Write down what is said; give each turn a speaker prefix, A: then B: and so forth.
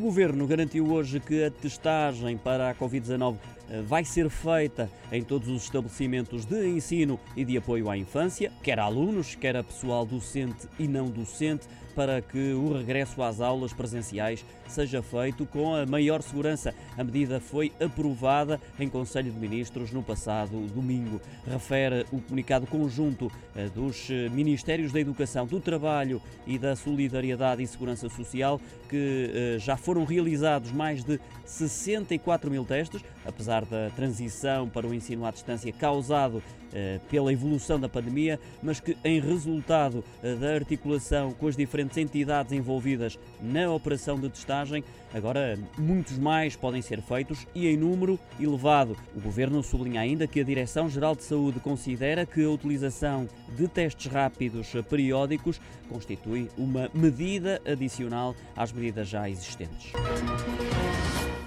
A: Governo garantiu hoje que a testagem para a Covid-19 eh, vai ser feita em todos os estabelecimentos de ensino e de apoio à infância, quer alunos, quer a pessoal docente e não docente, para que o regresso às aulas presenciais seja feito com a maior segurança. A medida foi aprovada em Conselho de Ministros no passado domingo. Refere o comunicado conjunto eh, dos eh, Ministérios da Educação, do Trabalho e da Solidariedade e Segurança Social que já foram realizados mais de 64 mil testes, apesar da transição para o ensino à distância causado eh, pela evolução da pandemia, mas que, em resultado eh, da articulação com as diferentes entidades envolvidas na operação de testagem, agora muitos mais podem ser feitos e em número elevado. O Governo sublinha ainda que a Direção-Geral de Saúde considera que a utilização de testes rápidos periódicos constitui uma medida adicional às medidas já existentes. damage.